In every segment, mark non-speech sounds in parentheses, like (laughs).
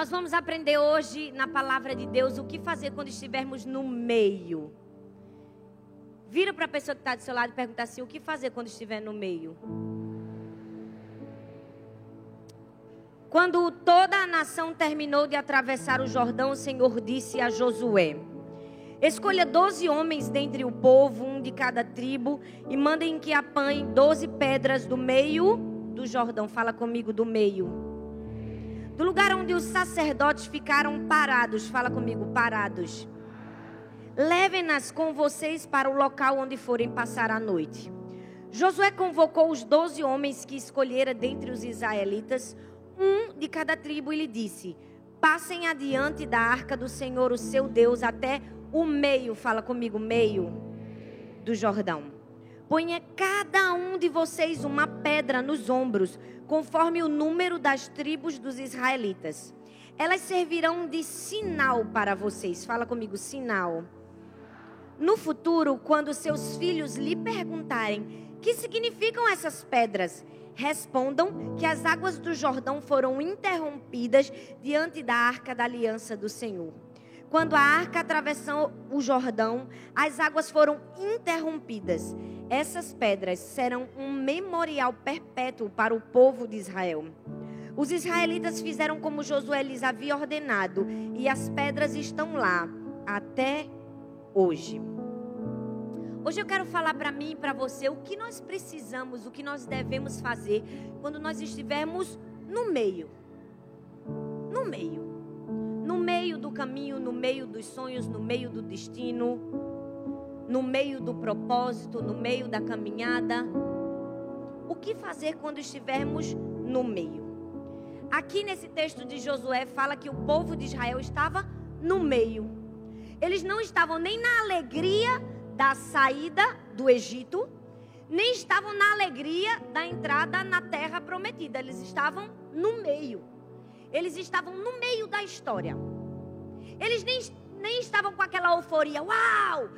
Nós vamos aprender hoje na palavra de Deus o que fazer quando estivermos no meio. Vira para a pessoa que está do seu lado e pergunta assim: o que fazer quando estiver no meio? Quando toda a nação terminou de atravessar o Jordão, o Senhor disse a Josué: Escolha doze homens dentre o povo, um de cada tribo, e mandem que apanhem doze pedras do meio do Jordão. Fala comigo, do meio. Do lugar onde os sacerdotes ficaram parados. Fala comigo, parados. Levem-nas com vocês para o local onde forem passar a noite. Josué convocou os doze homens que escolhera dentre os israelitas, um de cada tribo, e lhe disse: Passem adiante da arca do Senhor, o seu Deus, até o meio, fala comigo, meio do Jordão. Ponha cada um de vocês uma pedra nos ombros, conforme o número das tribos dos israelitas. Elas servirão de sinal para vocês. Fala comigo, sinal. No futuro, quando seus filhos lhe perguntarem que significam essas pedras, respondam que as águas do Jordão foram interrompidas diante da arca da aliança do Senhor. Quando a arca atravessou o Jordão, as águas foram interrompidas. Essas pedras serão um memorial perpétuo para o povo de Israel. Os israelitas fizeram como Josué lhes havia ordenado, e as pedras estão lá até hoje. Hoje eu quero falar para mim e para você o que nós precisamos, o que nós devemos fazer quando nós estivermos no meio. No meio no meio do caminho, no meio dos sonhos, no meio do destino, no meio do propósito, no meio da caminhada. O que fazer quando estivermos no meio? Aqui nesse texto de Josué fala que o povo de Israel estava no meio. Eles não estavam nem na alegria da saída do Egito, nem estavam na alegria da entrada na terra prometida. Eles estavam no meio. Eles estavam no meio da história. Eles nem, nem estavam com aquela euforia. Uau!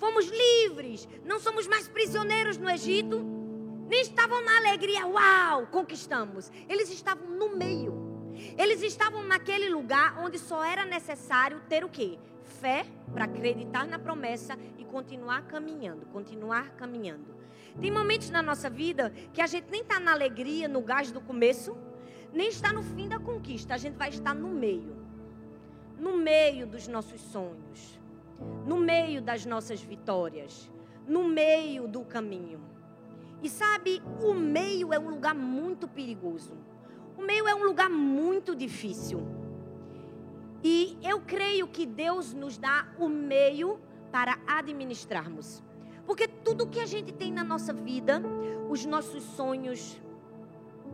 Fomos livres. Não somos mais prisioneiros no Egito. Nem estavam na alegria. Uau! Conquistamos. Eles estavam no meio. Eles estavam naquele lugar onde só era necessário ter o quê? Fé para acreditar na promessa e continuar caminhando, continuar caminhando. Tem momentos na nossa vida que a gente nem está na alegria, no gás do começo, nem está no fim da conquista, a gente vai estar no meio. No meio dos nossos sonhos, no meio das nossas vitórias, no meio do caminho. E sabe, o meio é um lugar muito perigoso. O meio é um lugar muito difícil. E eu creio que Deus nos dá o meio para administrarmos. Porque tudo que a gente tem na nossa vida, os nossos sonhos,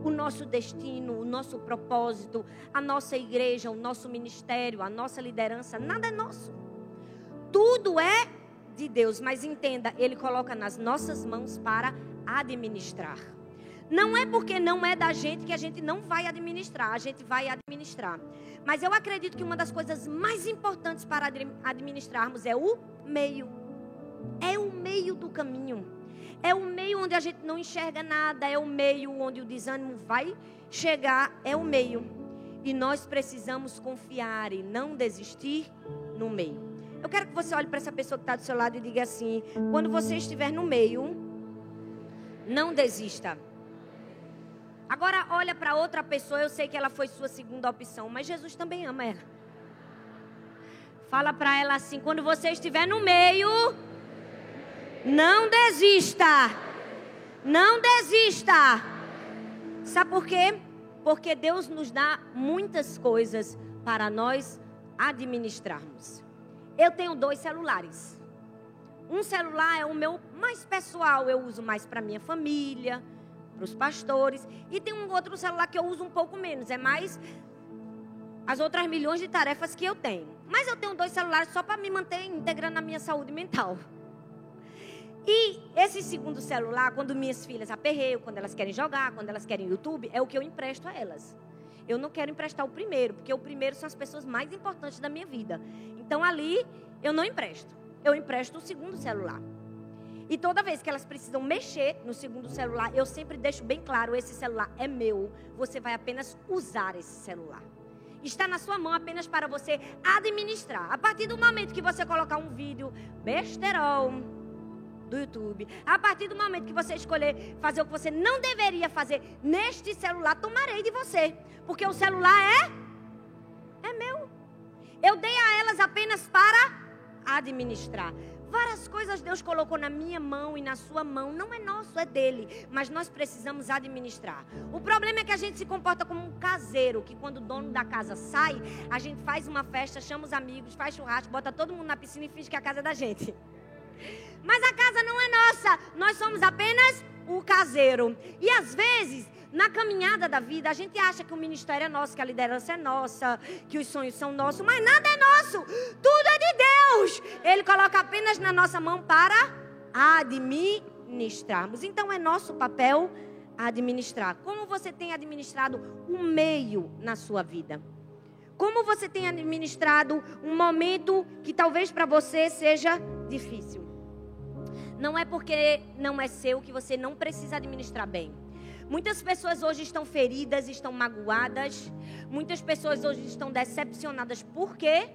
o nosso destino, o nosso propósito, a nossa igreja, o nosso ministério, a nossa liderança, nada é nosso. Tudo é de Deus, mas entenda, Ele coloca nas nossas mãos para administrar. Não é porque não é da gente que a gente não vai administrar, a gente vai administrar. Mas eu acredito que uma das coisas mais importantes para administrarmos é o meio. É o meio do caminho. É o meio onde a gente não enxerga nada, é o meio onde o desânimo vai chegar, é o meio. E nós precisamos confiar e não desistir no meio. Eu quero que você olhe para essa pessoa que está do seu lado e diga assim: quando você estiver no meio, não desista. Agora olha para outra pessoa, eu sei que ela foi sua segunda opção, mas Jesus também ama ela. Fala para ela assim: quando você estiver no meio, não desista. Não desista. Sabe por quê? Porque Deus nos dá muitas coisas para nós administrarmos. Eu tenho dois celulares. Um celular é o meu mais pessoal, eu uso mais para minha família, para os pastores. E tem um outro celular que eu uso um pouco menos, é mais as outras milhões de tarefas que eu tenho. Mas eu tenho dois celulares só para me manter integrando a minha saúde mental. E esse segundo celular, quando minhas filhas aperreiam, quando elas querem jogar, quando elas querem YouTube, é o que eu empresto a elas. Eu não quero emprestar o primeiro, porque o primeiro são as pessoas mais importantes da minha vida. Então ali eu não empresto. Eu empresto o segundo celular. E toda vez que elas precisam mexer no segundo celular, eu sempre deixo bem claro: esse celular é meu. Você vai apenas usar esse celular. está na sua mão apenas para você administrar. A partir do momento que você colocar um vídeo besterol do YouTube, a partir do momento que você escolher fazer o que você não deveria fazer neste celular, tomarei de você, porque o celular é é meu. Eu dei a elas apenas para administrar. Várias coisas Deus colocou na minha mão e na sua mão. Não é nosso, é dele. Mas nós precisamos administrar. O problema é que a gente se comporta como um caseiro, que quando o dono da casa sai, a gente faz uma festa, chama os amigos, faz churrasco, bota todo mundo na piscina e finge que a casa é da gente. Mas a casa não é nossa. Nós somos apenas o caseiro. E às vezes na caminhada da vida, a gente acha que o ministério é nosso, que a liderança é nossa, que os sonhos são nossos, mas nada é nosso. Tudo é de Deus. Ele coloca apenas na nossa mão para administrarmos. Então é nosso papel administrar. Como você tem administrado o meio na sua vida? Como você tem administrado um momento que talvez para você seja difícil? Não é porque não é seu que você não precisa administrar bem. Muitas pessoas hoje estão feridas, estão magoadas. Muitas pessoas hoje estão decepcionadas. Por quê?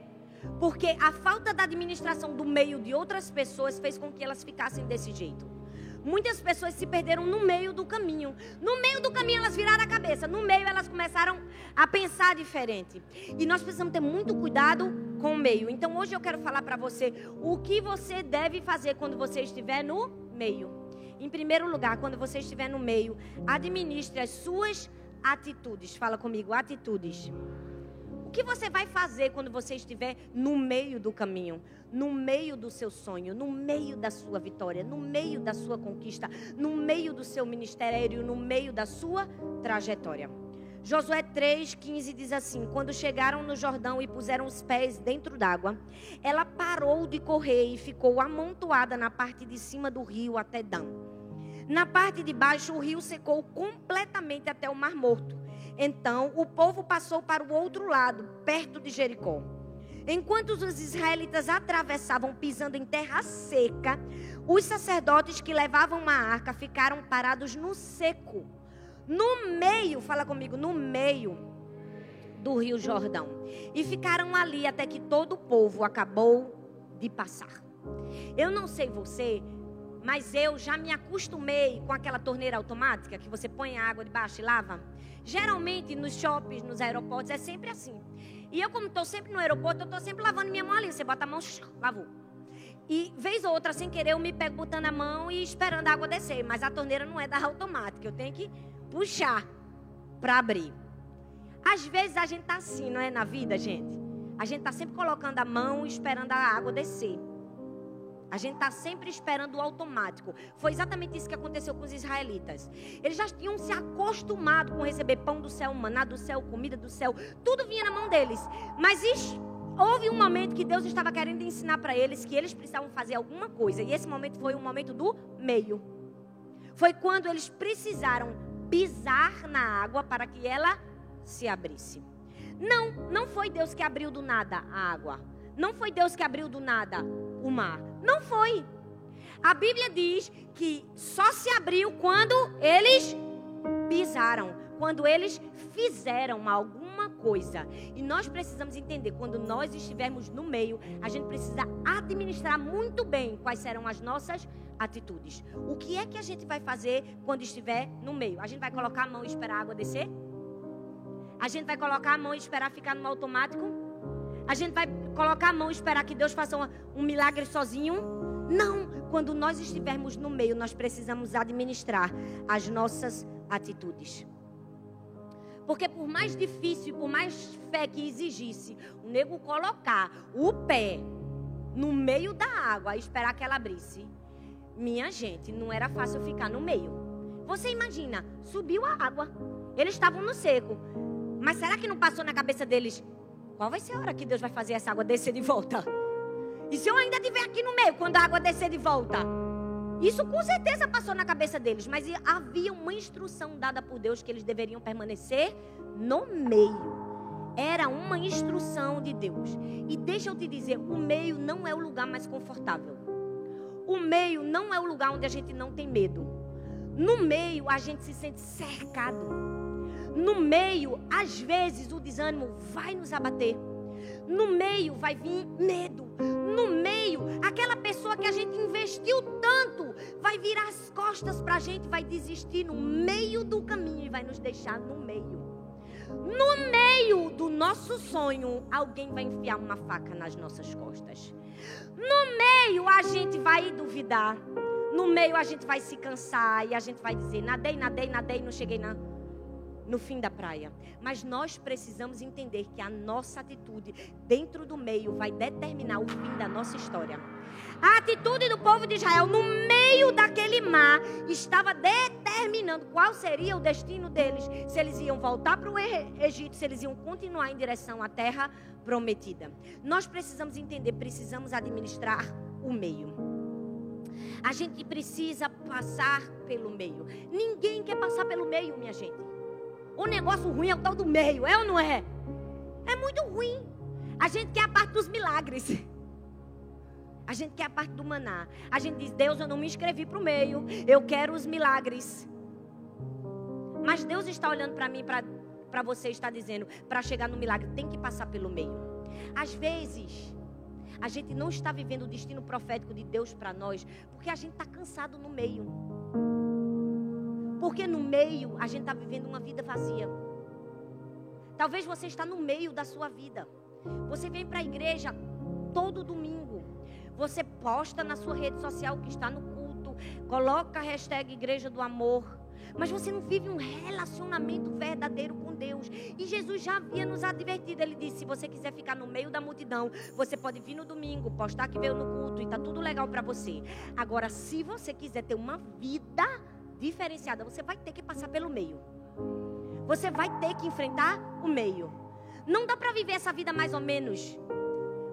Porque a falta da administração do meio de outras pessoas fez com que elas ficassem desse jeito. Muitas pessoas se perderam no meio do caminho. No meio do caminho elas viraram a cabeça. No meio elas começaram a pensar diferente. E nós precisamos ter muito cuidado com o meio. Então hoje eu quero falar para você o que você deve fazer quando você estiver no meio. Em primeiro lugar, quando você estiver no meio, administre as suas atitudes. Fala comigo, atitudes. O que você vai fazer quando você estiver no meio do caminho, no meio do seu sonho, no meio da sua vitória, no meio da sua conquista, no meio do seu ministério, no meio da sua trajetória? Josué 3,15 diz assim: Quando chegaram no Jordão e puseram os pés dentro d'água, ela parou de correr e ficou amontoada na parte de cima do rio até Dan. Na parte de baixo, o rio secou completamente até o Mar Morto. Então o povo passou para o outro lado, perto de Jericó. Enquanto os israelitas atravessavam pisando em terra seca, os sacerdotes que levavam uma arca ficaram parados no seco no meio, fala comigo, no meio do Rio Jordão. E ficaram ali até que todo o povo acabou de passar. Eu não sei você, mas eu já me acostumei com aquela torneira automática que você põe a água debaixo e lava. Geralmente nos shoppings, nos aeroportos, é sempre assim. E eu, como estou sempre no aeroporto, eu estou sempre lavando minha mão ali. Você bota a mão, lavou. E vez ou outra, sem querer, eu me pego botando a mão e esperando a água descer. Mas a torneira não é da automática. Eu tenho que puxar para abrir. Às vezes a gente tá assim, não é na vida, gente? A gente tá sempre colocando a mão e esperando a água descer. A gente está sempre esperando o automático. Foi exatamente isso que aconteceu com os israelitas. Eles já tinham se acostumado com receber pão do céu, maná do céu, comida do céu. Tudo vinha na mão deles. Mas houve um momento que Deus estava querendo ensinar para eles que eles precisavam fazer alguma coisa. E esse momento foi o momento do meio. Foi quando eles precisaram pisar na água para que ela se abrisse. Não, não foi Deus que abriu do nada a água. Não foi Deus que abriu do nada o mar. Não foi. A Bíblia diz que só se abriu quando eles pisaram, quando eles fizeram alguma coisa. E nós precisamos entender, quando nós estivermos no meio, a gente precisa administrar muito bem quais serão as nossas atitudes. O que é que a gente vai fazer quando estiver no meio? A gente vai colocar a mão e esperar a água descer? A gente vai colocar a mão e esperar ficar no automático? A gente vai colocar a mão e esperar que Deus faça um, um milagre sozinho? Não. Quando nós estivermos no meio, nós precisamos administrar as nossas atitudes. Porque por mais difícil, por mais fé que exigisse, o nego colocar o pé no meio da água e esperar que ela abrisse, minha gente, não era fácil ficar no meio. Você imagina, subiu a água. Eles estavam no seco. Mas será que não passou na cabeça deles? Qual vai ser a hora que Deus vai fazer essa água descer de volta? E se eu ainda estiver aqui no meio, quando a água descer de volta? Isso com certeza passou na cabeça deles, mas havia uma instrução dada por Deus que eles deveriam permanecer no meio. Era uma instrução de Deus. E deixa eu te dizer, o meio não é o lugar mais confortável. O meio não é o lugar onde a gente não tem medo. No meio a gente se sente cercado. No meio, às vezes, o desânimo vai nos abater. No meio vai vir medo. No meio, aquela pessoa que a gente investiu tanto vai virar as costas para a gente, vai desistir no meio do caminho e vai nos deixar no meio. No meio do nosso sonho, alguém vai enfiar uma faca nas nossas costas. No meio, a gente vai duvidar. No meio, a gente vai se cansar e a gente vai dizer: nadei, nadei, nadei, não cheguei na no fim da praia. Mas nós precisamos entender que a nossa atitude dentro do meio vai determinar o fim da nossa história. A atitude do povo de Israel no meio daquele mar estava determinando qual seria o destino deles, se eles iam voltar para o Egito, se eles iam continuar em direção à terra prometida. Nós precisamos entender, precisamos administrar o meio. A gente precisa passar pelo meio. Ninguém quer passar pelo meio, minha gente. O negócio ruim é o tal do meio, é ou não é? É muito ruim. A gente quer a parte dos milagres. A gente quer a parte do maná. A gente diz: Deus, eu não me inscrevi para o meio. Eu quero os milagres. Mas Deus está olhando para mim, para você, está dizendo: para chegar no milagre, tem que passar pelo meio. Às vezes, a gente não está vivendo o destino profético de Deus para nós, porque a gente está cansado no meio. Porque no meio a gente está vivendo uma vida vazia. Talvez você está no meio da sua vida. Você vem para a igreja todo domingo. Você posta na sua rede social que está no culto. Coloca a hashtag Igreja do Amor. Mas você não vive um relacionamento verdadeiro com Deus. E Jesus já havia nos advertido. Ele disse: se você quiser ficar no meio da multidão, você pode vir no domingo, postar que veio no culto e está tudo legal para você. Agora, se você quiser ter uma vida diferenciada, você vai ter que passar pelo meio. Você vai ter que enfrentar o meio. Não dá para viver essa vida mais ou menos.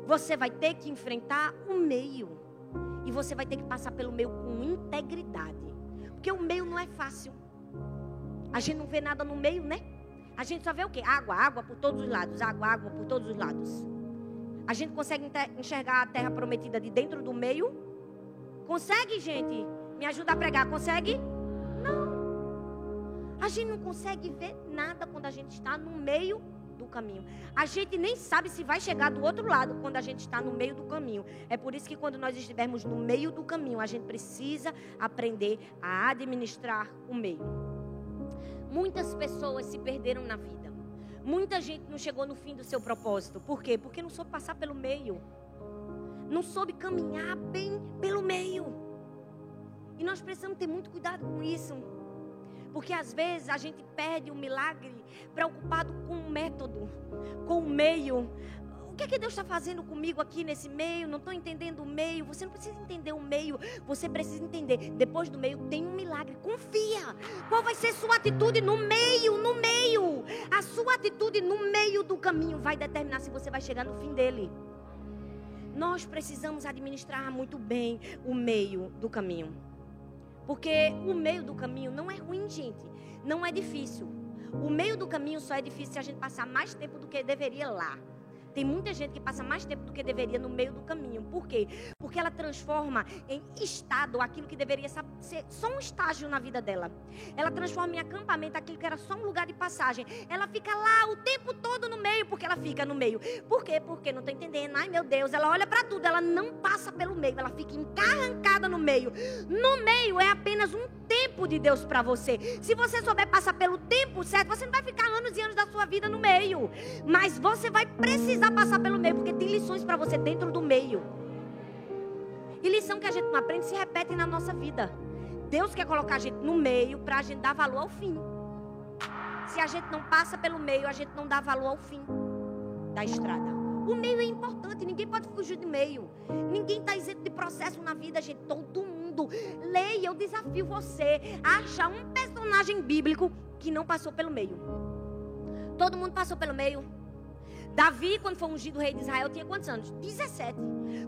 Você vai ter que enfrentar o meio. E você vai ter que passar pelo meio com integridade. Porque o meio não é fácil. A gente não vê nada no meio, né? A gente só vê o quê? Água, água por todos os lados, água, água por todos os lados. A gente consegue enxergar a terra prometida de dentro do meio? Consegue, gente? Me ajuda a pregar, consegue? A gente não consegue ver nada quando a gente está no meio do caminho. A gente nem sabe se vai chegar do outro lado quando a gente está no meio do caminho. É por isso que quando nós estivermos no meio do caminho, a gente precisa aprender a administrar o meio. Muitas pessoas se perderam na vida. Muita gente não chegou no fim do seu propósito. Por quê? Porque não soube passar pelo meio. Não soube caminhar bem pelo meio. E nós precisamos ter muito cuidado com isso. Porque às vezes a gente perde o milagre preocupado com o método, com o meio. O que é que Deus está fazendo comigo aqui nesse meio? Não estou entendendo o meio. Você não precisa entender o meio. Você precisa entender. Depois do meio tem um milagre. Confia. Qual vai ser sua atitude no meio? No meio. A sua atitude no meio do caminho vai determinar se você vai chegar no fim dele. Nós precisamos administrar muito bem o meio do caminho. Porque o meio do caminho não é ruim, gente. Não é difícil. O meio do caminho só é difícil se a gente passar mais tempo do que deveria lá. Tem muita gente que passa mais tempo do que deveria no meio do caminho. Por quê? Porque ela transforma em estado aquilo que deveria ser só um estágio na vida dela. Ela transforma em acampamento aquilo que era só um lugar de passagem. Ela fica lá o tempo todo no meio, porque ela fica no meio. Por quê? Porque não está entendendo. Ai, meu Deus, ela olha para tudo, ela não passa pelo meio, ela fica encarrancada no meio. No meio é apenas um tempo de Deus para você. Se você souber passar pelo tempo certo, você não vai ficar anos e anos da sua vida no meio. Mas você vai precisar passar pelo meio, porque tem lições para você dentro do meio. E lição que a gente não aprende se repete na nossa vida. Deus quer colocar a gente no meio para a gente dar valor ao fim. Se a gente não passa pelo meio, a gente não dá valor ao fim da estrada. O meio é importante, ninguém pode fugir do meio. Ninguém está isento de processo na vida, gente. Todo mundo. Leia, eu desafio você a achar um personagem bíblico que não passou pelo meio. Todo mundo passou pelo meio. Davi, quando foi ungido rei de Israel, tinha quantos anos? 17.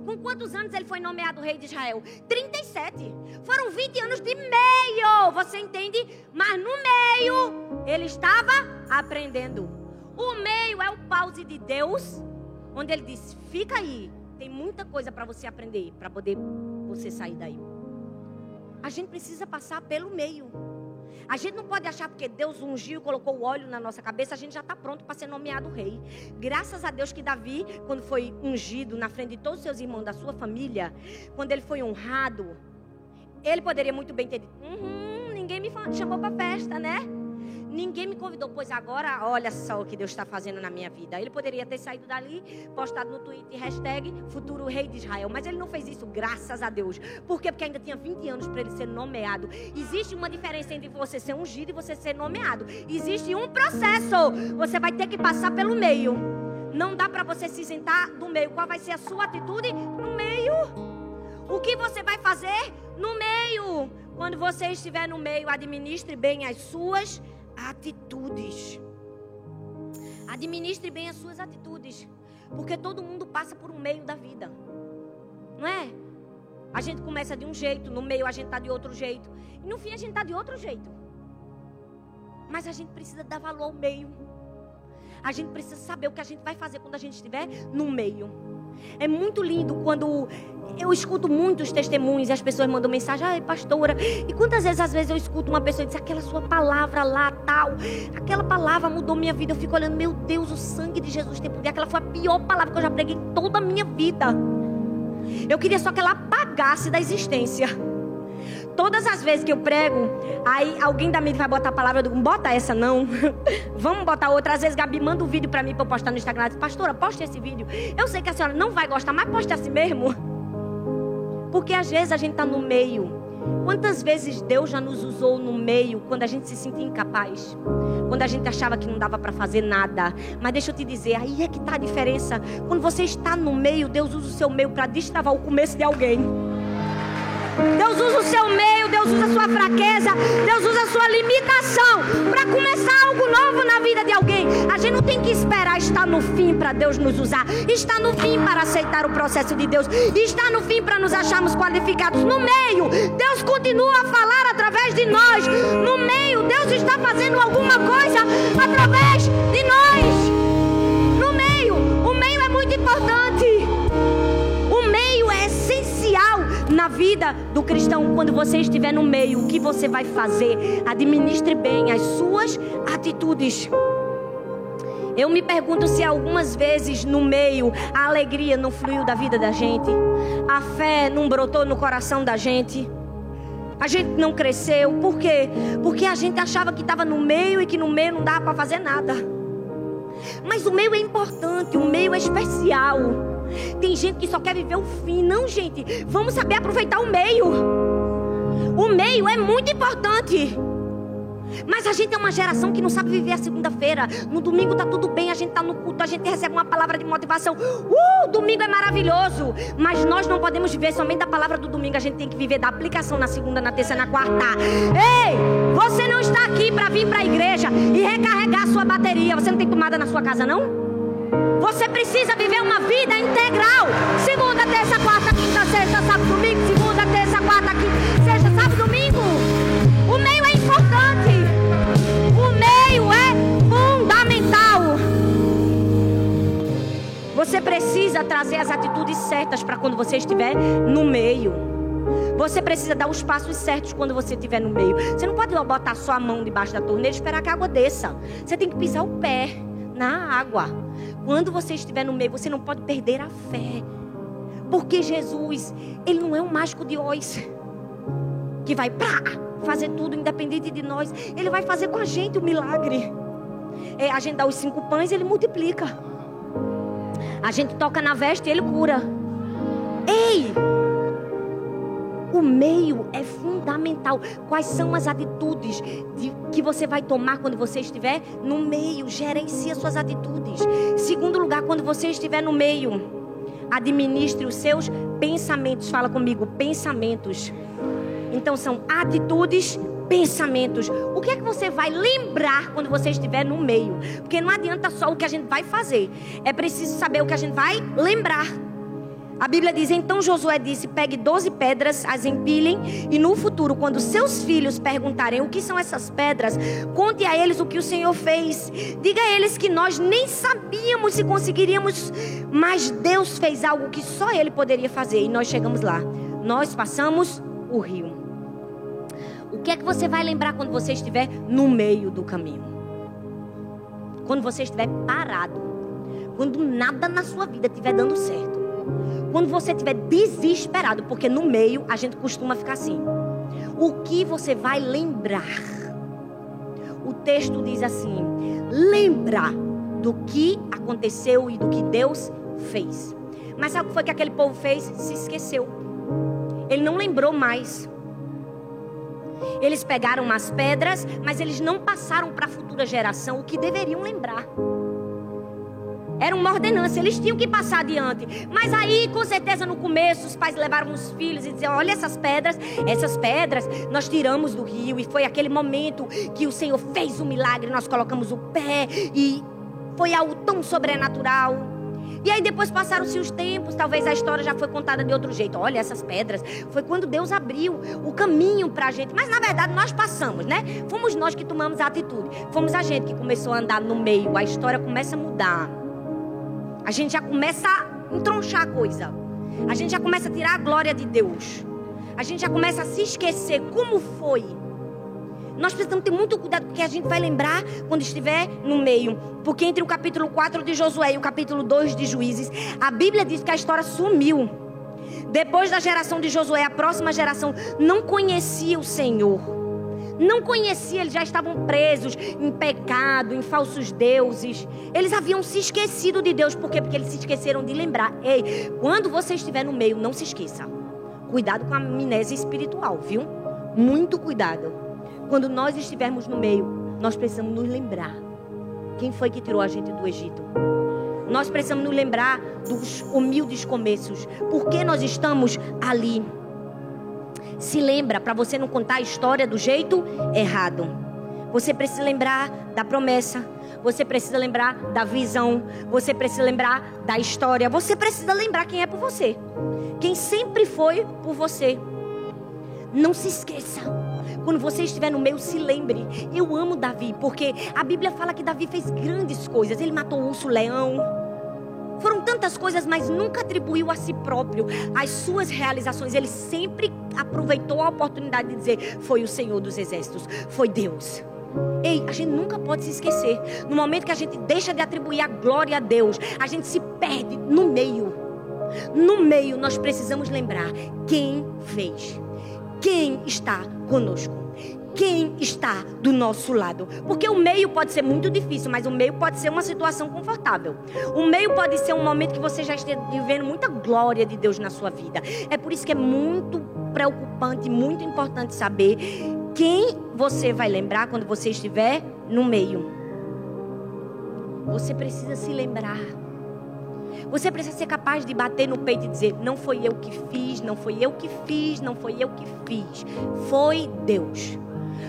Com quantos anos ele foi nomeado rei de Israel? 37. Foram 20 anos de meio. Você entende? Mas no meio, ele estava aprendendo. O meio é o pause de Deus, onde ele diz: fica aí. Tem muita coisa para você aprender, para poder você sair daí. A gente precisa passar pelo meio. A gente não pode achar porque Deus ungiu, colocou o óleo na nossa cabeça, a gente já está pronto para ser nomeado rei. Graças a Deus que Davi, quando foi ungido na frente de todos os seus irmãos da sua família, quando ele foi honrado, ele poderia muito bem ter dito: uhum, ninguém me chamou para festa, né? Ninguém me convidou, pois agora olha só o que Deus está fazendo na minha vida. Ele poderia ter saído dali, postado no Twitter hashtag futuro rei de Israel. Mas ele não fez isso, graças a Deus. Por quê? Porque ainda tinha 20 anos para ele ser nomeado. Existe uma diferença entre você ser ungido e você ser nomeado. Existe um processo. Você vai ter que passar pelo meio. Não dá para você se sentar no meio. Qual vai ser a sua atitude? No meio. O que você vai fazer? No meio. Quando você estiver no meio, administre bem as suas atitudes. Administre bem as suas atitudes. Porque todo mundo passa por um meio da vida. Não é? A gente começa de um jeito, no meio a gente está de outro jeito. E no fim a gente está de outro jeito. Mas a gente precisa dar valor ao meio. A gente precisa saber o que a gente vai fazer quando a gente estiver no meio. É muito lindo quando eu escuto muitos testemunhos e as pessoas mandam mensagem, ai pastora, e quantas vezes às vezes eu escuto uma pessoa dizer aquela sua palavra lá, tal, aquela palavra mudou minha vida, eu fico olhando, meu Deus, o sangue de Jesus tem poder, aquela foi a pior palavra que eu já preguei toda a minha vida. Eu queria só que ela apagasse da existência. Todas as vezes que eu prego, aí alguém da mídia vai botar a palavra, eu digo, bota essa não. (laughs) Vamos botar outra. Às vezes Gabi manda um vídeo para mim para eu postar no Instagram. Diz, Pastora, poste esse vídeo. Eu sei que a senhora não vai gostar, mas poste assim mesmo. (laughs) Porque às vezes a gente está no meio. Quantas vezes Deus já nos usou no meio quando a gente se sentia incapaz? Quando a gente achava que não dava para fazer nada. Mas deixa eu te dizer, aí é que está a diferença. Quando você está no meio, Deus usa o seu meio para destravar o começo de alguém. Deus usa o seu meio, Deus usa a sua fraqueza, Deus usa a sua limitação para começar algo novo na vida de alguém. A gente não tem que esperar estar no fim para Deus nos usar, está no fim para aceitar o processo de Deus, está no fim para nos acharmos qualificados. No meio, Deus continua a falar através de nós. No meio, Deus está fazendo alguma coisa através de nós. No meio, o meio é muito importante na vida do cristão, quando você estiver no meio, o que você vai fazer? Administre bem as suas atitudes. Eu me pergunto se algumas vezes no meio a alegria não fluiu da vida da gente, a fé não brotou no coração da gente. A gente não cresceu, por quê? Porque a gente achava que estava no meio e que no meio não dava para fazer nada. Mas o meio é importante, o meio é especial. Tem gente que só quer viver o fim. Não, gente. Vamos saber aproveitar o meio. O meio é muito importante. Mas a gente é uma geração que não sabe viver a segunda-feira. No domingo tá tudo bem, a gente tá no culto, a gente recebe uma palavra de motivação. Uh, domingo é maravilhoso. Mas nós não podemos viver somente da palavra do domingo, a gente tem que viver da aplicação na segunda, na terça, na quarta. Ei, você não está aqui para vir para a igreja e recarregar a sua bateria. Você não tem tomada na sua casa, não? Você precisa viver uma vida integral. Segunda, terça, quarta, quinta, sexta, sábado, domingo. Segunda, terça, quarta, quinta, sexta, sábado, domingo. O meio é importante. O meio é fundamental. Você precisa trazer as atitudes certas para quando você estiver no meio. Você precisa dar os passos certos quando você estiver no meio. Você não pode botar sua mão debaixo da torneira e esperar que a água desça. Você tem que pisar o pé na água. Quando você estiver no meio, você não pode perder a fé. Porque Jesus, ele não é um mágico de Oz que vai pra fazer tudo independente de nós. Ele vai fazer com a gente o milagre. É, a gente dá os cinco pães, ele multiplica. A gente toca na veste, ele cura. Ei! O meio é fundamental. Quais são as atitudes de, que você vai tomar quando você estiver no meio? Gerencie suas atitudes. Segundo lugar, quando você estiver no meio, administre os seus pensamentos. Fala comigo, pensamentos. Então são atitudes, pensamentos. O que é que você vai lembrar quando você estiver no meio? Porque não adianta só o que a gente vai fazer. É preciso saber o que a gente vai lembrar. A Bíblia diz: Então Josué disse: Pegue doze pedras, as empilhem, e no futuro, quando seus filhos perguntarem o que são essas pedras, conte a eles o que o Senhor fez. Diga a eles que nós nem sabíamos se conseguiríamos, mas Deus fez algo que só Ele poderia fazer. E nós chegamos lá. Nós passamos o rio. O que é que você vai lembrar quando você estiver no meio do caminho? Quando você estiver parado. Quando nada na sua vida estiver dando certo. Quando você estiver desesperado, porque no meio a gente costuma ficar assim. O que você vai lembrar? O texto diz assim: lembra do que aconteceu e do que Deus fez. Mas sabe o que foi que aquele povo fez? Se esqueceu. Ele não lembrou mais. Eles pegaram umas pedras, mas eles não passaram para a futura geração o que deveriam lembrar. Era uma ordenança, eles tinham que passar adiante. Mas aí, com certeza, no começo, os pais levaram os filhos e diziam: Olha essas pedras, essas pedras nós tiramos do rio. E foi aquele momento que o Senhor fez o um milagre. Nós colocamos o pé e foi algo tão sobrenatural. E aí depois passaram-se os tempos, talvez a história já foi contada de outro jeito. Olha essas pedras, foi quando Deus abriu o caminho para a gente. Mas na verdade nós passamos, né? Fomos nós que tomamos a atitude. Fomos a gente que começou a andar no meio. A história começa a mudar. A gente já começa a entronchar a coisa. A gente já começa a tirar a glória de Deus. A gente já começa a se esquecer como foi. Nós precisamos ter muito cuidado porque a gente vai lembrar quando estiver no meio. Porque entre o capítulo 4 de Josué e o capítulo 2 de Juízes, a Bíblia diz que a história sumiu. Depois da geração de Josué, a próxima geração não conhecia o Senhor não conhecia, eles já estavam presos em pecado, em falsos deuses. Eles haviam se esquecido de Deus, por quê? Porque eles se esqueceram de lembrar. Ei, quando você estiver no meio, não se esqueça. Cuidado com a amnésia espiritual, viu? Muito cuidado. Quando nós estivermos no meio, nós precisamos nos lembrar. Quem foi que tirou a gente do Egito? Nós precisamos nos lembrar dos humildes começos. Por que nós estamos ali? Se lembra para você não contar a história do jeito errado. Você precisa lembrar da promessa. Você precisa lembrar da visão. Você precisa lembrar da história. Você precisa lembrar quem é por você. Quem sempre foi por você. Não se esqueça. Quando você estiver no meio, se lembre. Eu amo Davi, porque a Bíblia fala que Davi fez grandes coisas. Ele matou o urso, o leão. Foram tantas coisas, mas nunca atribuiu a si próprio as suas realizações. Ele sempre aproveitou a oportunidade de dizer: Foi o Senhor dos Exércitos, foi Deus. Ei, a gente nunca pode se esquecer. No momento que a gente deixa de atribuir a glória a Deus, a gente se perde no meio. No meio, nós precisamos lembrar quem fez, quem está conosco quem está do nosso lado. Porque o meio pode ser muito difícil, mas o meio pode ser uma situação confortável. O meio pode ser um momento que você já esteja vivendo muita glória de Deus na sua vida. É por isso que é muito preocupante, muito importante saber quem você vai lembrar quando você estiver no meio. Você precisa se lembrar. Você precisa ser capaz de bater no peito e dizer: Não foi eu que fiz, não foi eu que fiz, não foi eu que fiz. Foi Deus.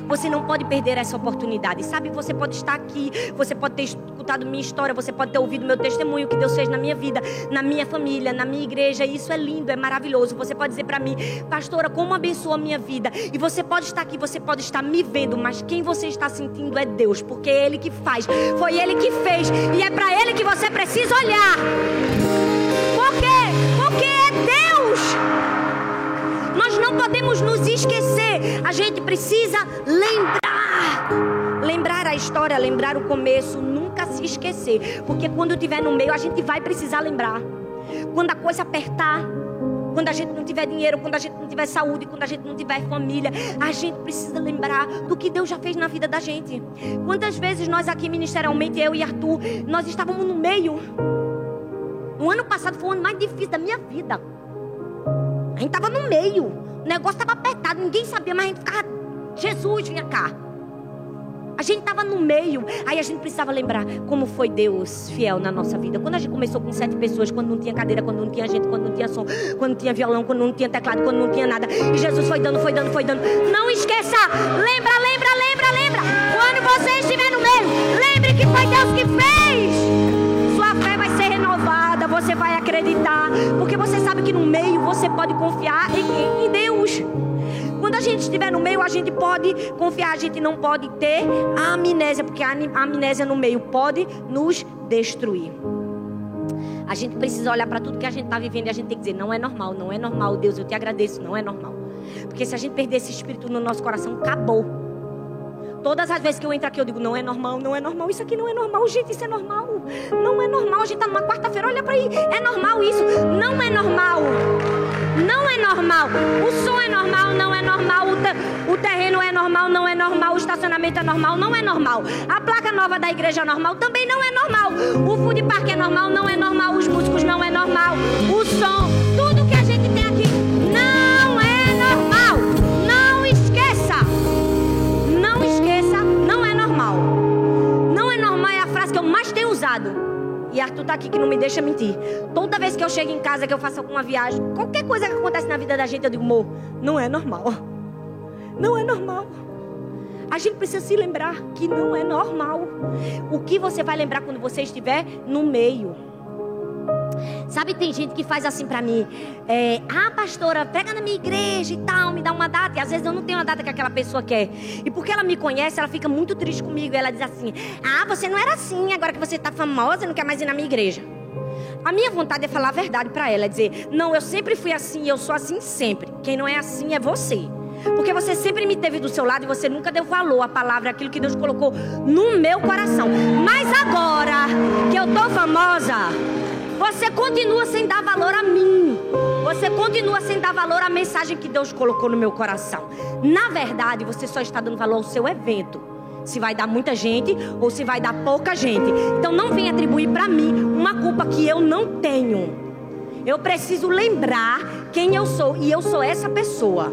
Você não pode perder essa oportunidade. Sabe, você pode estar aqui, você pode ter escutado minha história, você pode ter ouvido meu testemunho que Deus fez na minha vida, na minha família, na minha igreja. Isso é lindo, é maravilhoso. Você pode dizer para mim, pastora, como abençoou a minha vida. E você pode estar aqui, você pode estar me vendo, mas quem você está sentindo é Deus, porque é Ele que faz, foi Ele que fez, e é para Ele que você precisa olhar. Não podemos nos esquecer. A gente precisa lembrar. Lembrar a história, lembrar o começo, nunca se esquecer. Porque quando estiver no meio, a gente vai precisar lembrar. Quando a coisa apertar, quando a gente não tiver dinheiro, quando a gente não tiver saúde, quando a gente não tiver família, a gente precisa lembrar do que Deus já fez na vida da gente. Quantas vezes nós aqui ministerialmente, eu e Arthur, nós estávamos no meio. O ano passado foi o ano mais difícil da minha vida. A gente estava no meio. O negócio estava apertado. Ninguém sabia, mas a gente ficava. Jesus, vinha cá. A gente estava no meio. Aí a gente precisava lembrar como foi Deus fiel na nossa vida. Quando a gente começou com sete pessoas, quando não tinha cadeira, quando não tinha gente, quando não tinha som, quando não tinha violão, quando não tinha teclado, quando não tinha nada. E Jesus foi dando, foi dando, foi dando. Não esqueça. Lembra, lembra, lembra, lembra. Quando você estiver no meio, lembre que foi Deus que fez você vai acreditar, porque você sabe que no meio você pode confiar em, em Deus. Quando a gente estiver no meio, a gente pode confiar, a gente não pode ter a amnésia, porque a amnésia no meio pode nos destruir. A gente precisa olhar para tudo que a gente está vivendo e a gente tem que dizer: não é normal, não é normal, Deus, eu te agradeço, não é normal. Porque se a gente perder esse espírito no nosso coração, acabou. Todas as vezes que eu entro aqui, eu digo: não é normal, não é normal, isso aqui não é normal, gente, isso é normal. Não é normal, a gente tá numa quarta-feira, olha para aí, é normal isso, não é normal. Não é normal. O som é normal, não é normal. O, te, o terreno é normal, não é normal. O estacionamento é normal, não é normal. A placa nova da igreja é normal, também não é normal. O food park é normal, não é normal. Os músicos não é normal. O som, E Arthur tá aqui que não me deixa mentir. Toda vez que eu chego em casa, que eu faço alguma viagem, qualquer coisa que acontece na vida da gente, eu digo, amor, não é normal. Não é normal. A gente precisa se lembrar que não é normal. O que você vai lembrar quando você estiver no meio? Sabe, tem gente que faz assim para mim. É, ah, pastora, pega na minha igreja e tal, me dá uma data. E às vezes eu não tenho a data que aquela pessoa quer. E porque ela me conhece, ela fica muito triste comigo. E ela diz assim: Ah, você não era assim, agora que você tá famosa, não quer mais ir na minha igreja. A minha vontade é falar a verdade para ela, é dizer: Não, eu sempre fui assim, eu sou assim sempre. Quem não é assim é você. Porque você sempre me teve do seu lado e você nunca deu valor à palavra, aquilo que Deus colocou no meu coração. Mas agora que eu tô famosa, você continua sem dar valor a mim. Você continua sem dar valor à mensagem que Deus colocou no meu coração. Na verdade, você só está dando valor ao seu evento. Se vai dar muita gente ou se vai dar pouca gente. Então não venha atribuir para mim uma culpa que eu não tenho. Eu preciso lembrar quem eu sou e eu sou essa pessoa.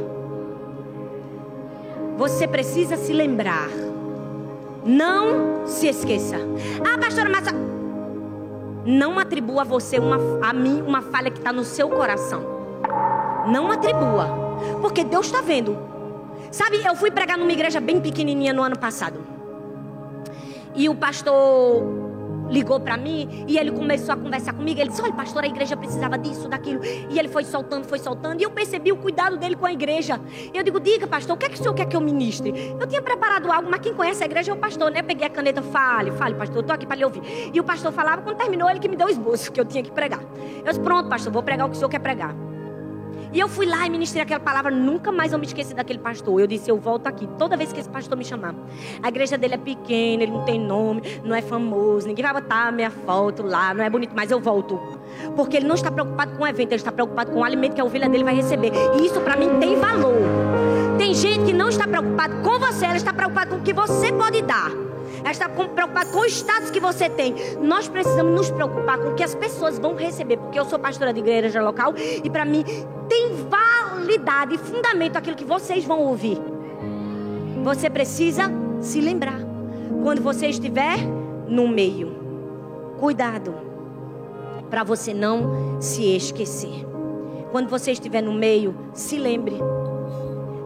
Você precisa se lembrar. Não se esqueça. Ah, pastora, mas não atribua a você uma, a mim uma falha que está no seu coração. Não atribua, porque Deus está vendo. Sabe, eu fui pregar numa igreja bem pequenininha no ano passado. E o pastor ligou para mim e ele começou a conversar comigo. Ele disse: Olha, pastor, a igreja precisava disso, daquilo. E ele foi soltando, foi soltando. E eu percebi o cuidado dele com a igreja. Eu digo: Diga, pastor, o que é que o senhor quer que eu ministre? Eu tinha preparado algo, mas quem conhece a igreja é o pastor, né? Eu peguei a caneta, fale, fale, pastor, eu tô aqui para lhe ouvir. E o pastor falava, quando terminou, ele que me deu o esboço que eu tinha que pregar. Eu disse: Pronto, pastor, vou pregar o que o senhor quer pregar. E eu fui lá e ministrei aquela palavra, nunca mais eu me esqueci daquele pastor. Eu disse, eu volto aqui, toda vez que esse pastor me chamar. A igreja dele é pequena, ele não tem nome, não é famoso, ninguém vai botar a minha foto lá, não é bonito, mas eu volto. Porque ele não está preocupado com o evento, ele está preocupado com o alimento que a ovelha dele vai receber. E isso para mim tem valor. Tem gente que não está preocupado com você, ela está preocupada com o que você pode dar. Ela está preocupada com o status que você tem. Nós precisamos nos preocupar com o que as pessoas vão receber, porque eu sou pastora de igreja local e para mim tem validade e fundamento aquilo que vocês vão ouvir. Você precisa se lembrar quando você estiver no meio. Cuidado para você não se esquecer. Quando você estiver no meio, se lembre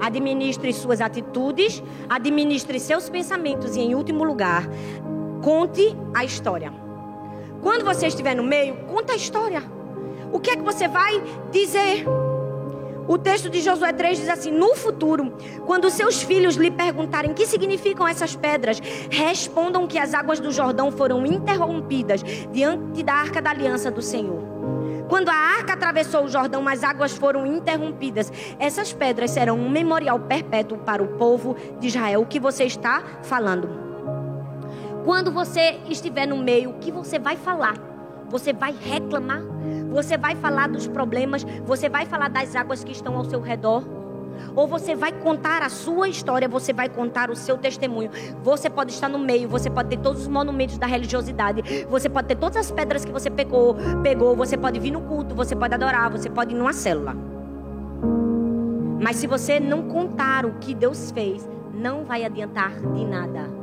administre suas atitudes, administre seus pensamentos e, em último lugar, conte a história. Quando você estiver no meio, conta a história. O que é que você vai dizer? O texto de Josué 3 diz assim: No futuro, quando seus filhos lhe perguntarem que significam essas pedras, respondam que as águas do Jordão foram interrompidas diante da arca da aliança do Senhor. Quando a arca atravessou o Jordão, as águas foram interrompidas. Essas pedras serão um memorial perpétuo para o povo de Israel. O que você está falando? Quando você estiver no meio, o que você vai falar? Você vai reclamar? Você vai falar dos problemas? Você vai falar das águas que estão ao seu redor? Ou você vai contar a sua história, você vai contar o seu testemunho. Você pode estar no meio, você pode ter todos os monumentos da religiosidade, você pode ter todas as pedras que você pegou, pegou, você pode vir no culto, você pode adorar, você pode ir numa célula. Mas se você não contar o que Deus fez, não vai adiantar de nada.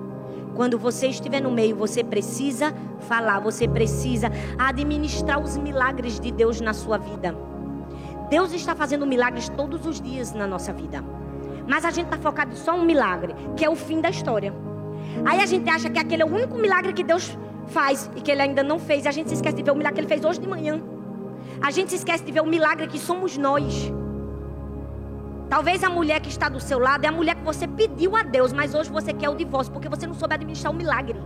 Quando você estiver no meio, você precisa falar, você precisa administrar os milagres de Deus na sua vida. Deus está fazendo milagres todos os dias na nossa vida. Mas a gente está focado só um milagre, que é o fim da história. Aí a gente acha que aquele é o único milagre que Deus faz e que ele ainda não fez. A gente se esquece de ver o milagre que ele fez hoje de manhã. A gente se esquece de ver o milagre que somos nós. Talvez a mulher que está do seu lado é a mulher que você pediu a Deus, mas hoje você quer o divórcio porque você não soube administrar o milagre.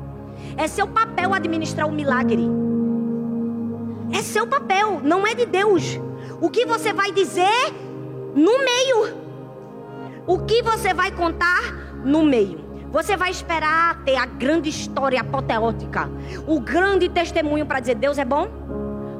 É seu papel administrar o milagre. É seu papel, não é de Deus. O que você vai dizer no meio? O que você vai contar no meio? Você vai esperar ter a grande história apoteótica, o grande testemunho para dizer Deus é bom?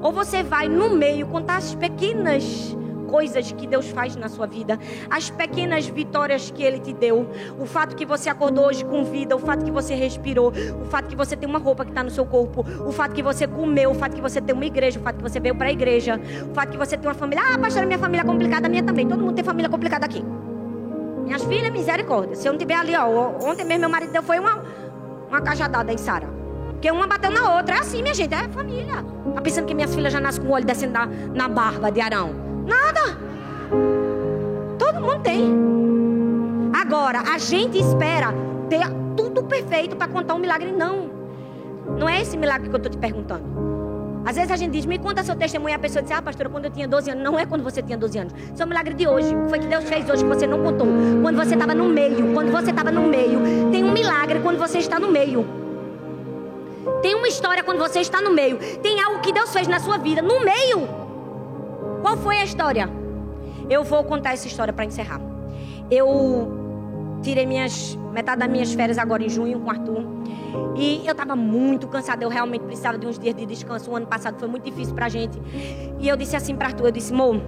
Ou você vai no meio contar as pequenas coisas que Deus faz na sua vida, as pequenas vitórias que Ele te deu, o fato que você acordou hoje com vida, o fato que você respirou, o fato que você tem uma roupa que está no seu corpo, o fato que você comeu, o fato que você tem uma igreja, o fato que você veio para a igreja, o fato que você tem uma família. Ah, pastor, minha família é complicada, a minha também. Todo mundo tem família complicada aqui. Minhas filhas, misericórdia. Se eu não tiver ali, ó, ontem mesmo meu marido deu foi uma, uma cajadada em Sara. Porque uma bateu na outra. É assim, minha gente, é família. Tá pensando que minhas filhas já nascem com o olho descendo na, na barba de Arão. Nada. Todo mundo tem. Agora, a gente espera ter tudo perfeito para contar um milagre. Não. Não é esse milagre que eu estou te perguntando. Às vezes a gente diz, me conta seu testemunho. A pessoa diz, ah, pastora, quando eu tinha 12 anos. Não é quando você tinha 12 anos. Isso é um milagre de hoje. O foi que Deus fez hoje que você não contou? Quando você estava no meio. Quando você estava no meio. Tem um milagre quando você está no meio. Tem uma história quando você está no meio. Tem algo que Deus fez na sua vida no meio. Qual foi a história? Eu vou contar essa história para encerrar. Eu tirei minhas metade das minhas férias agora em junho com o Arthur. E eu estava muito cansada, eu realmente precisava de uns dias de descanso. O ano passado foi muito difícil pra gente. E eu disse assim para Arthur, eu disse: "Mo,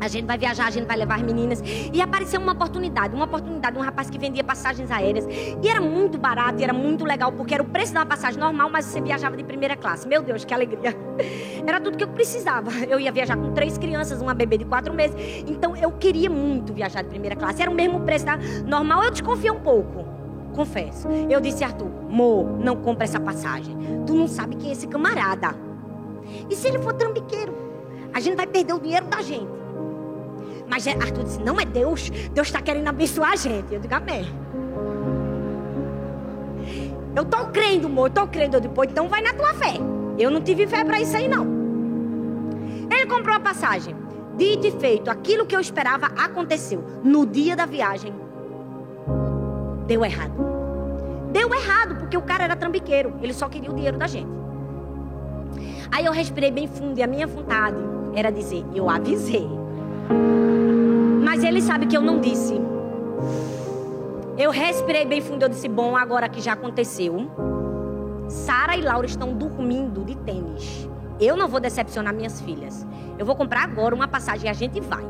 a gente vai viajar, a gente vai levar as meninas. E apareceu uma oportunidade, uma oportunidade, um rapaz que vendia passagens aéreas. E era muito barato, e era muito legal, porque era o preço da passagem normal, mas você viajava de primeira classe. Meu Deus, que alegria. (laughs) Era tudo que eu precisava. Eu ia viajar com três crianças, uma bebê de quatro meses. Então eu queria muito viajar de primeira classe. Era o mesmo preço da normal, eu desconfiei um pouco. Confesso. Eu disse, Arthur, Mo, não compra essa passagem. Tu não sabe quem é esse camarada. E se ele for trambiqueiro? A gente vai perder o dinheiro da gente. Mas Arthur disse: Não é Deus. Deus está querendo abençoar a gente. Eu digo: Amém. Eu estou crendo, amor. Eu estou crendo. Eu Então vai na tua fé. Eu não tive fé para isso aí, não. Ele comprou a passagem. Dito e feito, aquilo que eu esperava aconteceu. No dia da viagem, deu errado. Deu errado, porque o cara era trambiqueiro. Ele só queria o dinheiro da gente. Aí eu respirei bem fundo e a minha vontade era dizer: Eu avisei. Mas ele sabe que eu não disse. Eu respirei bem fundo, eu disse: "Bom, agora que já aconteceu, Sara e Laura estão dormindo de tênis. Eu não vou decepcionar minhas filhas. Eu vou comprar agora uma passagem e a gente vai."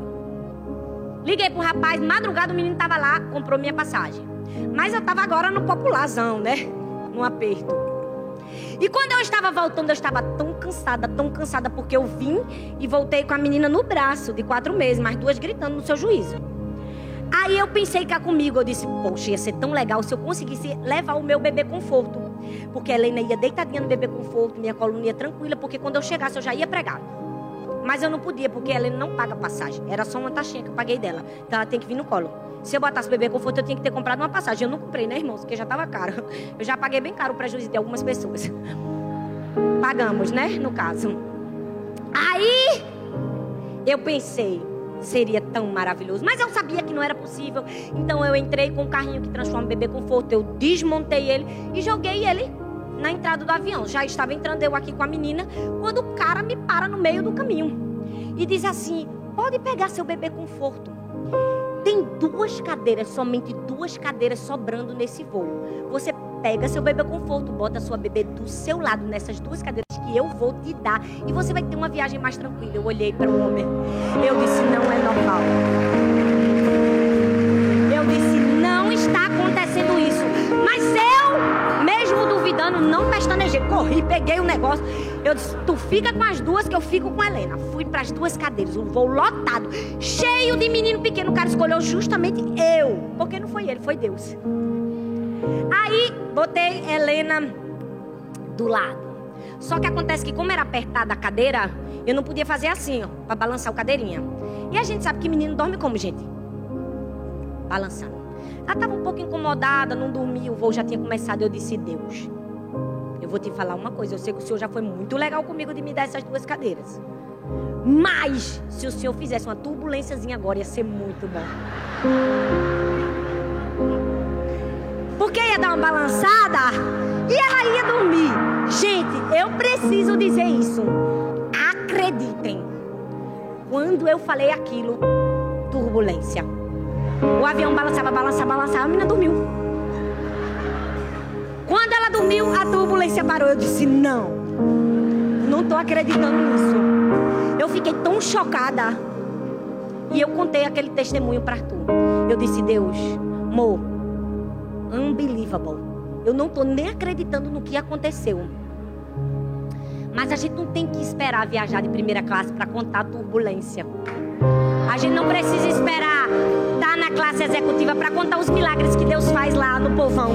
Liguei pro rapaz, madrugada o menino tava lá, comprou minha passagem. Mas eu tava agora no popularzão, né? No aperto. E quando eu estava voltando, eu estava tão cansada, tão cansada, porque eu vim e voltei com a menina no braço, de quatro meses, mais duas gritando no seu juízo. Aí eu pensei cá comigo, eu disse, poxa, ia ser tão legal se eu conseguisse levar o meu bebê conforto. Porque a Helena ia deitadinha no bebê conforto, minha coluna ia tranquila, porque quando eu chegasse eu já ia pregar. Mas eu não podia, porque a Helena não paga passagem. Era só uma taxinha que eu paguei dela. Então ela tem que vir no colo. Se eu botasse bebê conforto, eu tinha que ter comprado uma passagem. Eu não comprei, né, irmãos? Porque já estava caro. Eu já paguei bem caro o prejuízo de algumas pessoas. Pagamos, né? No caso. Aí eu pensei, seria tão maravilhoso. Mas eu sabia que não era possível. Então eu entrei com o carrinho que transforma bebê conforto. Eu desmontei ele e joguei ele na entrada do avião. Já estava entrando eu aqui com a menina quando o cara me para no meio do caminho e diz assim: pode pegar seu bebê conforto. Tem duas cadeiras, somente duas cadeiras sobrando nesse voo. Você pega seu bebê conforto, bota sua bebê do seu lado nessas duas cadeiras que eu vou te dar e você vai ter uma viagem mais tranquila. Eu olhei para o homem. Eu disse: não é normal. Eu disse: não está acontecendo isso. Mas eu, mesmo duvidando, não pestanejei. Corri, peguei o negócio. Eu disse: Tu fica com as duas que eu fico com a Helena. Fui para as duas cadeiras, um voo lotado, cheio de menino pequeno. O cara escolheu justamente eu, porque não foi ele, foi Deus. Aí botei Helena do lado. Só que acontece que, como era apertada a cadeira, eu não podia fazer assim, ó, para balançar o cadeirinha. E a gente sabe que menino dorme como, gente? Balançando. Ela estava um pouco incomodada, não dormia, o voo já tinha começado. Eu disse: Deus, eu vou te falar uma coisa. Eu sei que o Senhor já foi muito legal comigo de me dar essas duas cadeiras. Mas, se o Senhor fizesse uma turbulênciazinha agora, ia ser muito bom. Porque ia dar uma balançada e ela ia dormir. Gente, eu preciso dizer isso. Acreditem. Quando eu falei aquilo, turbulência. O avião balançava, balançava, balançava. A menina dormiu. Quando ela dormiu, a turbulência parou. Eu disse: Não, não estou acreditando nisso. Eu fiquei tão chocada. E eu contei aquele testemunho para tu. Eu disse: Deus, amor, unbelievable. Eu não estou nem acreditando no que aconteceu. Mas a gente não tem que esperar viajar de primeira classe para contar a turbulência. A gente não precisa esperar estar tá na classe executiva para contar os milagres que Deus faz lá no povão.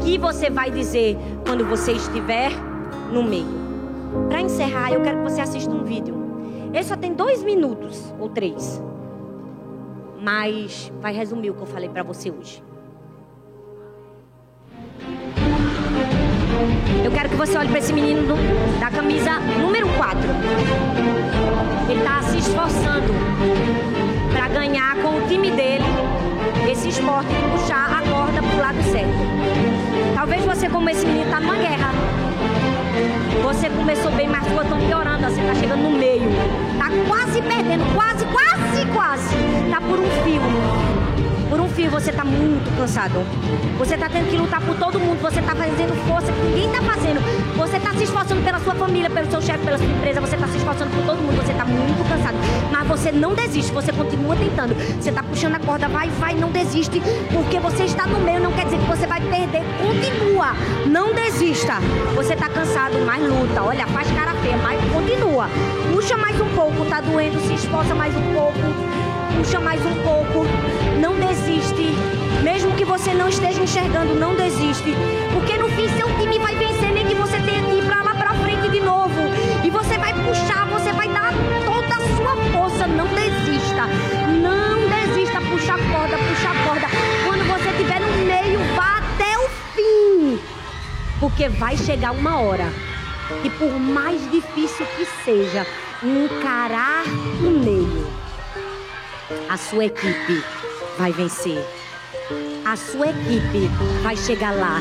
O que você vai dizer quando você estiver no meio? Para encerrar, eu quero que você assista um vídeo. Ele só tem dois minutos ou três, mas vai resumir o que eu falei para você hoje. Eu quero que você olhe para esse menino do, da camisa número 4. Ele está se esforçando para ganhar com o time dele esse esporte de puxar a corda para o lado certo. Talvez você, como esse menino, está numa guerra. Você começou bem, mas ficou tão piorando. Você está chegando no meio. Está quase perdendo. Quase, quase, quase. Está por um fio. Por um fio você está muito cansado. Você está tendo que lutar por todo mundo. Você está fazendo força que ninguém está fazendo. Você está se esforçando pela sua família, pelo seu chefe, pela sua empresa. Você está se esforçando por todo mundo. Você está muito cansado. Mas você não desiste. Você continua tentando. Você está puxando a corda. Vai, vai, não desiste. Porque você está no meio. Não quer dizer que você vai perder. Continua. Não desista. Você está cansado, mas luta. Olha, faz cara feia, mas continua. Puxa mais um pouco. Tá doendo. Se esforça mais um pouco puxa mais um pouco. Não desiste. Mesmo que você não esteja enxergando, não desiste. Porque no fim seu time vai vencer, nem que você tenha que ir pra lá pra frente de novo. E você vai puxar, você vai dar toda a sua força. Não desista. Não desista. Puxa a corda, puxa a corda. Quando você estiver no meio, vá até o fim. Porque vai chegar uma hora. E por mais difícil que seja, encarar o meio a sua equipe vai vencer. A sua equipe vai chegar lá.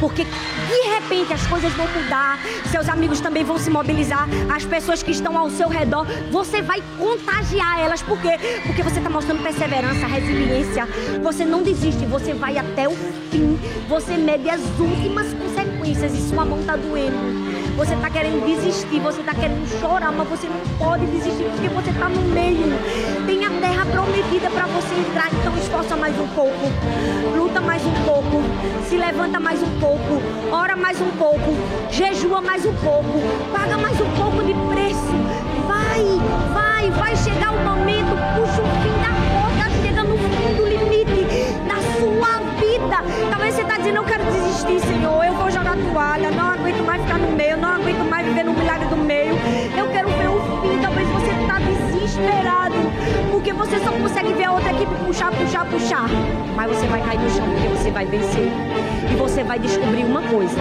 Porque de repente as coisas vão mudar, seus amigos também vão se mobilizar, as pessoas que estão ao seu redor, você vai contagiar elas. Por quê? Porque você está mostrando perseverança, resiliência. Você não desiste, você vai até o fim. Você mede as últimas consequências e sua mão está doendo. Você está querendo desistir, você está querendo chorar, mas você não pode desistir porque você está no meio. Tem a terra prometida para você entrar, então esforça mais um pouco, luta mais um pouco, se levanta mais um pouco, ora mais um pouco, jejua mais um pouco, paga mais um pouco de preço. Vai, vai, vai chegar o momento, puxa o fim da corda, chega no fim do limite da sua vida. Talvez você está dizendo, eu quero desistir, Senhor, você só consegue ver a outra equipe puxar, puxar, puxar. Mas você vai cair no chão porque você vai vencer. E você vai descobrir uma coisa: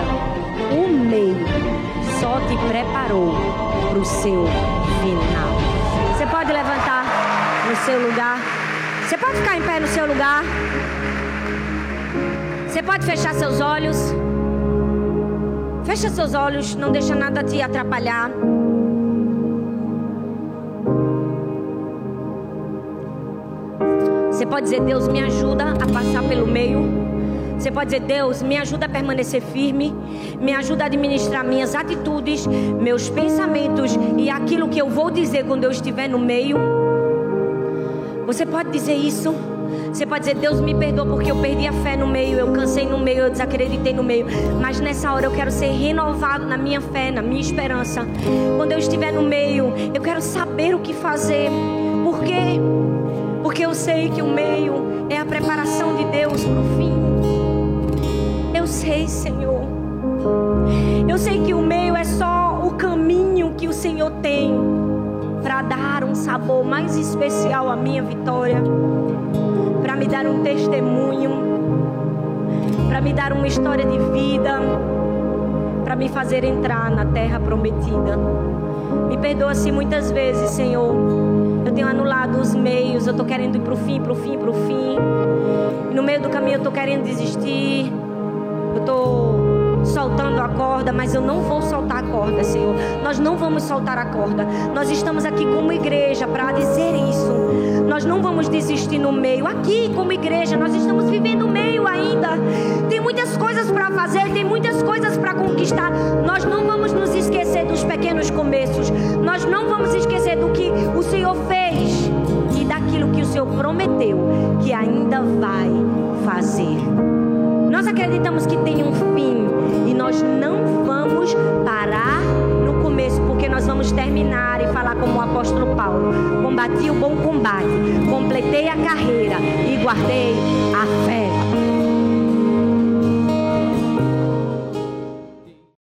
o meio só te preparou para o seu final. Você pode levantar no seu lugar. Você pode ficar em pé no seu lugar. Você pode fechar seus olhos. Fecha seus olhos, não deixa nada te atrapalhar. Pode dizer, Deus, me ajuda a passar pelo meio. Você pode dizer, Deus, me ajuda a permanecer firme, me ajuda a administrar minhas atitudes, meus pensamentos e aquilo que eu vou dizer quando eu estiver no meio. Você pode dizer isso? Você pode dizer, Deus me perdoa porque eu perdi a fé no meio, eu cansei no meio, eu desacreditei no meio. Mas nessa hora eu quero ser renovado na minha fé, na minha esperança. Quando eu estiver no meio, eu quero saber o que fazer. Por quê? Porque eu sei que o meio é a preparação de Deus para o fim. Eu sei, Senhor. Eu sei que o meio é só o caminho que o Senhor tem para dar um sabor mais especial à minha vitória para me dar um testemunho, para me dar uma história de vida, para me fazer entrar na terra prometida. Me perdoa se muitas vezes, Senhor, eu tenho anulado os meios, eu estou querendo ir para o fim, para o fim, para o fim. E no meio do caminho eu estou querendo desistir, eu estou soltando a corda, mas eu não vou soltar a corda, Senhor. Nós não vamos soltar a corda. Nós estamos aqui como igreja para dizer isso. Nós não vamos desistir no meio. Aqui, como igreja, nós estamos vivendo o meio ainda. Tem muitas coisas para fazer, tem muitas coisas para conquistar. Nós não vamos nos esquecer dos pequenos começos. Nós não vamos esquecer do que o Senhor fez e daquilo que o Senhor prometeu que ainda vai fazer. Nós acreditamos que tem um fim nós não vamos parar no começo, porque nós vamos terminar e falar como o apóstolo Paulo: combati o bom combate, completei a carreira e guardei a fé.